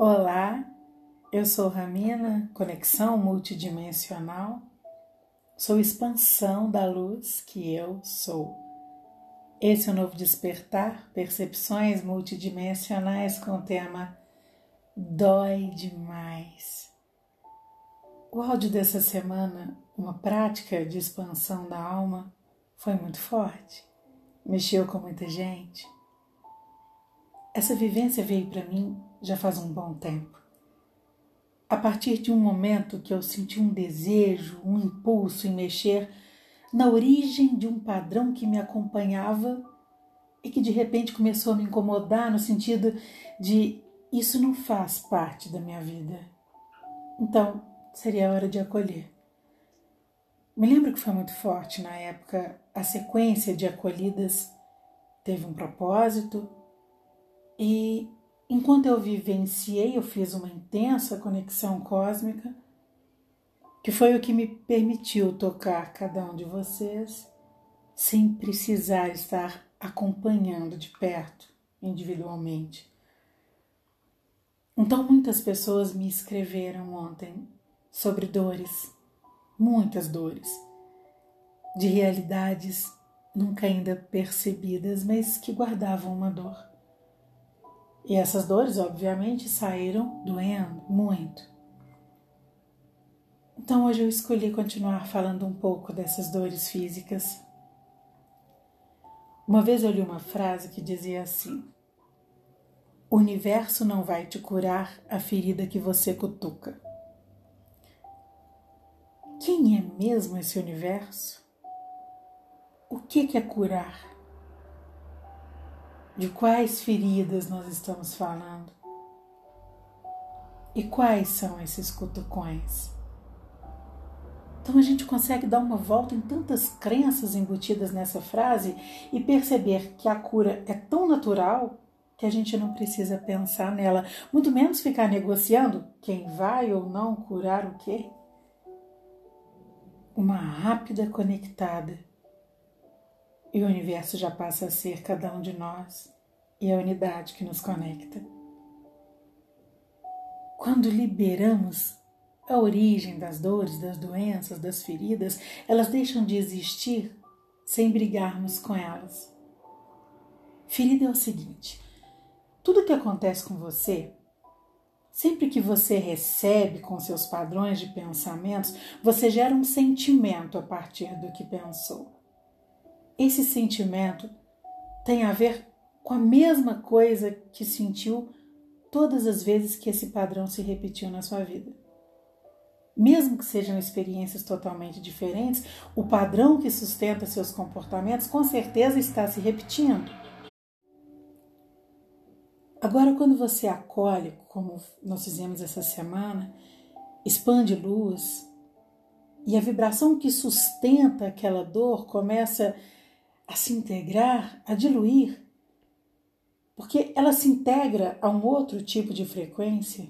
Olá, eu sou Ramina, conexão multidimensional. Sou expansão da luz que eu sou. Esse é o novo despertar, percepções multidimensionais com o tema Dói demais. O áudio dessa semana, uma prática de expansão da alma, foi muito forte. Mexeu com muita gente. Essa vivência veio para mim já faz um bom tempo. A partir de um momento que eu senti um desejo, um impulso em mexer na origem de um padrão que me acompanhava e que de repente começou a me incomodar no sentido de isso não faz parte da minha vida. Então, seria hora de acolher. Me lembro que foi muito forte na época, a sequência de acolhidas teve um propósito e Enquanto eu vivenciei, eu fiz uma intensa conexão cósmica, que foi o que me permitiu tocar cada um de vocês sem precisar estar acompanhando de perto, individualmente. Então, muitas pessoas me escreveram ontem sobre dores, muitas dores, de realidades nunca ainda percebidas, mas que guardavam uma dor. E essas dores, obviamente, saíram doendo muito. Então hoje eu escolhi continuar falando um pouco dessas dores físicas. Uma vez eu li uma frase que dizia assim: O universo não vai te curar a ferida que você cutuca. Quem é mesmo esse universo? O que é curar? De quais feridas nós estamos falando? E quais são esses cutucões? Então a gente consegue dar uma volta em tantas crenças embutidas nessa frase e perceber que a cura é tão natural que a gente não precisa pensar nela, muito menos ficar negociando quem vai ou não curar o quê. Uma rápida conectada e o universo já passa a ser cada um de nós e a unidade que nos conecta. Quando liberamos a origem das dores, das doenças, das feridas, elas deixam de existir sem brigarmos com elas. Ferida é o seguinte: tudo que acontece com você, sempre que você recebe com seus padrões de pensamentos, você gera um sentimento a partir do que pensou esse sentimento tem a ver com a mesma coisa que sentiu todas as vezes que esse padrão se repetiu na sua vida. Mesmo que sejam experiências totalmente diferentes, o padrão que sustenta seus comportamentos com certeza está se repetindo. Agora, quando você acolhe, como nós fizemos essa semana, expande luz e a vibração que sustenta aquela dor começa a a se integrar, a diluir, porque ela se integra a um outro tipo de frequência.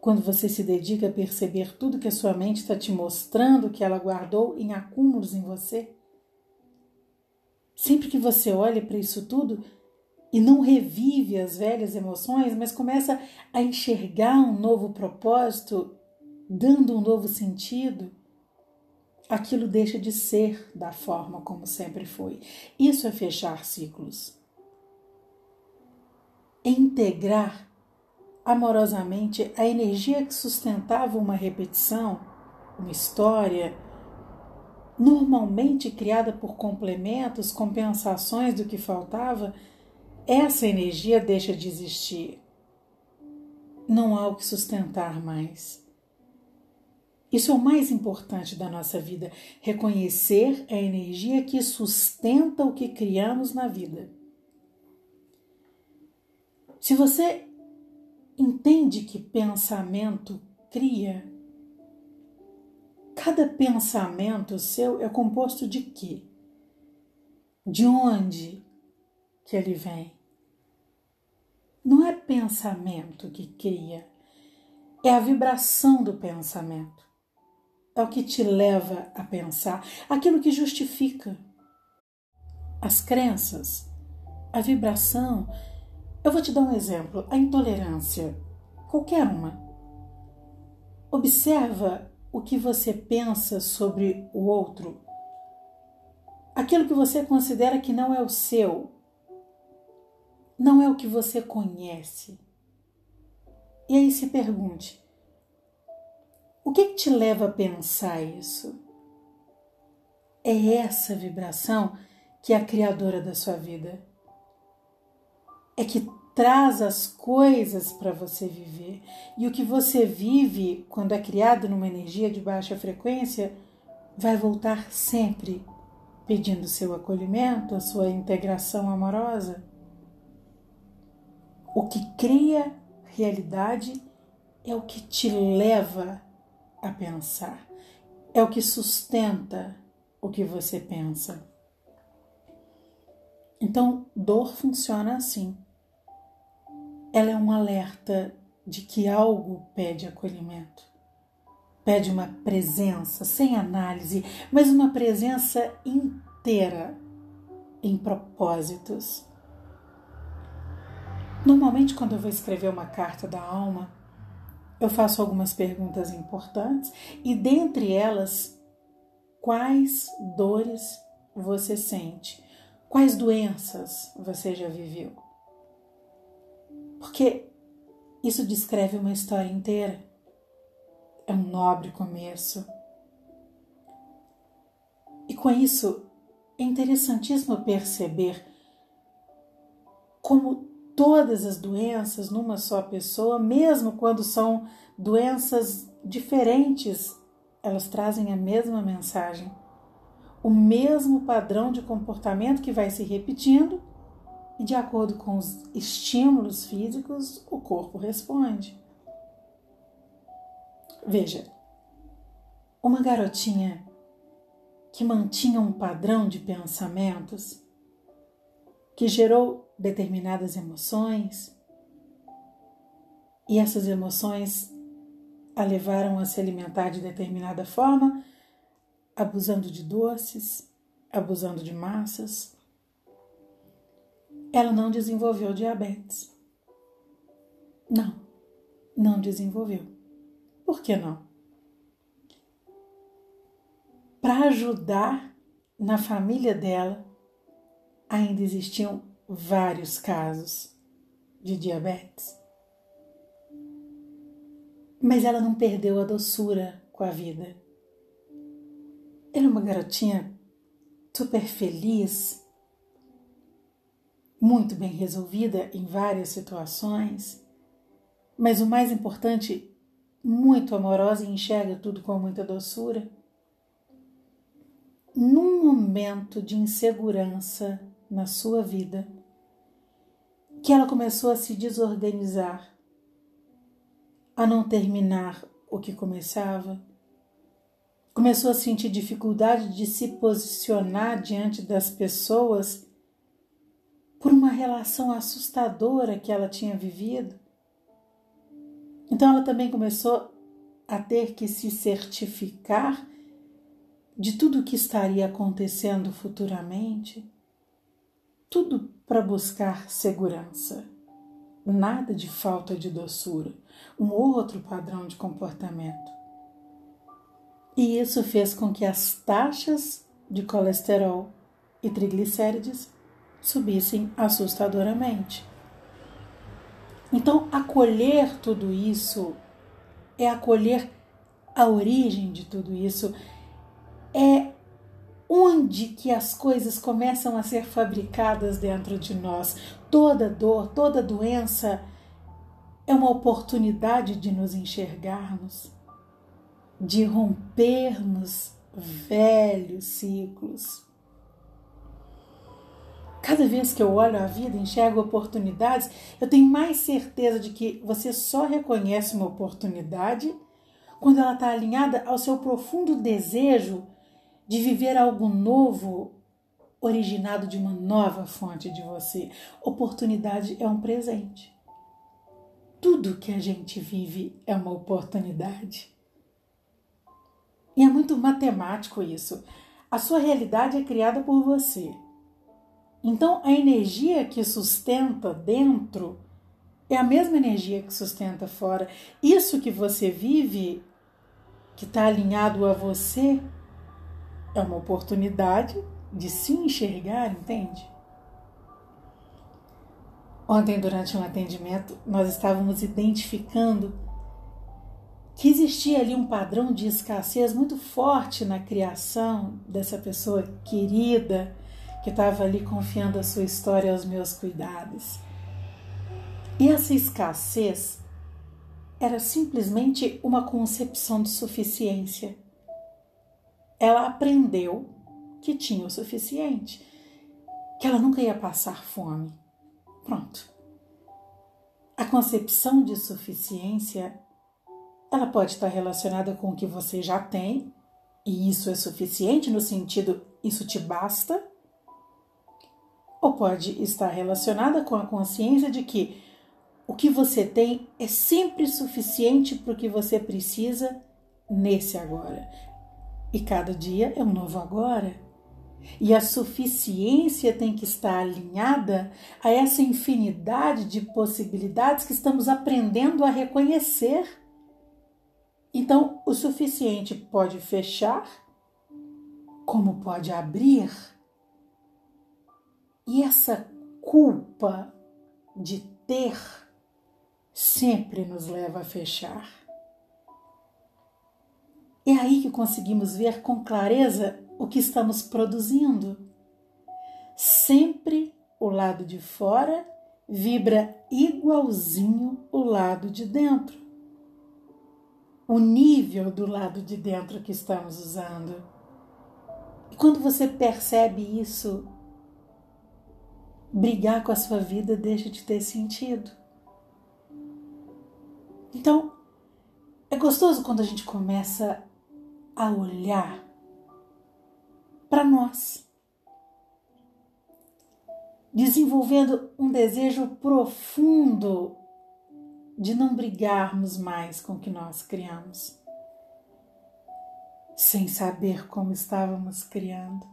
Quando você se dedica a perceber tudo que a sua mente está te mostrando que ela guardou em acúmulos em você, sempre que você olha para isso tudo e não revive as velhas emoções, mas começa a enxergar um novo propósito, dando um novo sentido, aquilo deixa de ser da forma como sempre foi. Isso é fechar ciclos. integrar amorosamente a energia que sustentava uma repetição, uma história, normalmente criada por complementos, compensações do que faltava, essa energia deixa de existir. Não há o que sustentar mais. Isso é o mais importante da nossa vida: reconhecer a energia que sustenta o que criamos na vida. Se você entende que pensamento cria, cada pensamento seu é composto de quê? De onde que ele vem? Não é pensamento que cria, é a vibração do pensamento é o que te leva a pensar, aquilo que justifica. As crenças, a vibração Eu vou te dar um exemplo: a intolerância, qualquer uma. Observa o que você pensa sobre o outro, aquilo que você considera que não é o seu, não é o que você conhece. E aí se pergunte: o que, que te leva a pensar isso? É essa vibração que é a criadora da sua vida. É que traz as coisas para você viver. E o que você vive quando é criado numa energia de baixa frequência vai voltar sempre pedindo seu acolhimento, a sua integração amorosa. O que cria realidade é o que te leva a pensar, é o que sustenta o que você pensa. Então, dor funciona assim. Ela é um alerta de que algo pede acolhimento. Pede uma presença sem análise, mas uma presença inteira em propósitos. Normalmente, quando eu vou escrever uma carta da alma, eu faço algumas perguntas importantes e, dentre elas, quais dores você sente? Quais doenças você já viveu? Porque isso descreve uma história inteira. É um nobre começo. E com isso, é interessantíssimo perceber como todas as doenças numa só pessoa, mesmo quando são doenças diferentes, elas trazem a mesma mensagem o mesmo padrão de comportamento que vai se repetindo e, de acordo com os estímulos físicos, o corpo responde. Veja, uma garotinha que mantinha um padrão de pensamentos que gerou determinadas emoções e essas emoções a levaram a se alimentar de determinada forma abusando de doces, abusando de massas. Ela não desenvolveu diabetes. Não, não desenvolveu. Por que não? Para ajudar na família dela, ainda existiam vários casos de diabetes. Mas ela não perdeu a doçura com a vida. Ela é uma garotinha super feliz, muito bem resolvida em várias situações, mas o mais importante, muito amorosa e enxerga tudo com muita doçura. Num momento de insegurança na sua vida, que ela começou a se desorganizar, a não terminar o que começava, começou a sentir dificuldade de se posicionar diante das pessoas por uma relação assustadora que ela tinha vivido. Então ela também começou a ter que se certificar de tudo o que estaria acontecendo futuramente, tudo para buscar segurança, nada de falta de doçura, um outro padrão de comportamento e isso fez com que as taxas de colesterol e triglicérides subissem assustadoramente. Então, acolher tudo isso é acolher a origem de tudo isso, é onde que as coisas começam a ser fabricadas dentro de nós. Toda dor, toda doença é uma oportunidade de nos enxergarmos de rompermos velhos ciclos. Cada vez que eu olho a vida, enxergo oportunidades, eu tenho mais certeza de que você só reconhece uma oportunidade quando ela está alinhada ao seu profundo desejo de viver algo novo, originado de uma nova fonte de você. Oportunidade é um presente. Tudo que a gente vive é uma oportunidade. E é muito matemático isso. A sua realidade é criada por você. Então, a energia que sustenta dentro é a mesma energia que sustenta fora. Isso que você vive, que está alinhado a você, é uma oportunidade de se enxergar, entende? Ontem, durante um atendimento, nós estávamos identificando que existia ali um padrão de escassez muito forte na criação dessa pessoa querida que estava ali confiando a sua história aos meus cuidados. E essa escassez era simplesmente uma concepção de suficiência. Ela aprendeu que tinha o suficiente, que ela nunca ia passar fome. Pronto. A concepção de suficiência ela pode estar relacionada com o que você já tem, e isso é suficiente no sentido isso te basta, ou pode estar relacionada com a consciência de que o que você tem é sempre suficiente para o que você precisa nesse agora. E cada dia é um novo agora. E a suficiência tem que estar alinhada a essa infinidade de possibilidades que estamos aprendendo a reconhecer. Então, o suficiente pode fechar, como pode abrir. E essa culpa de ter sempre nos leva a fechar. É aí que conseguimos ver com clareza o que estamos produzindo. Sempre o lado de fora vibra igualzinho o lado de dentro. O nível do lado de dentro que estamos usando. E quando você percebe isso, brigar com a sua vida deixa de ter sentido. Então, é gostoso quando a gente começa a olhar para nós, desenvolvendo um desejo profundo de não brigarmos mais com o que nós criamos, sem saber como estávamos criando.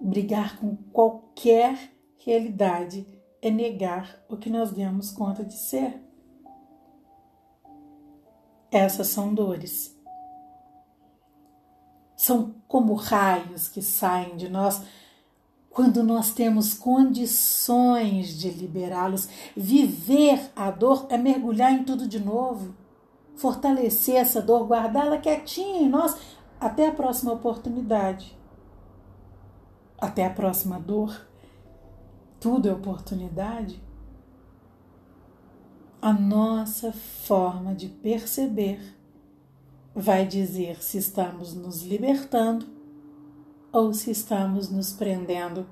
Brigar com qualquer realidade é negar o que nós demos conta de ser. Essas são dores são como raios que saem de nós quando nós temos condições de liberá-los. Viver a dor é mergulhar em tudo de novo, fortalecer essa dor, guardá-la quietinha em nós até a próxima oportunidade. Até a próxima dor. Tudo é oportunidade. A nossa forma de perceber vai dizer se estamos nos libertando ou se estamos nos prendendo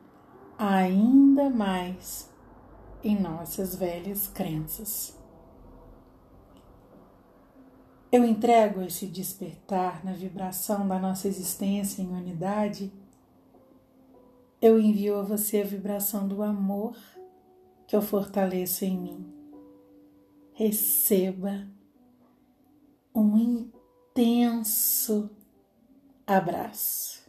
ainda mais em nossas velhas crenças. Eu entrego esse despertar na vibração da nossa existência em unidade. Eu envio a você a vibração do amor que eu fortaleço em mim. Receba um intenso abraço.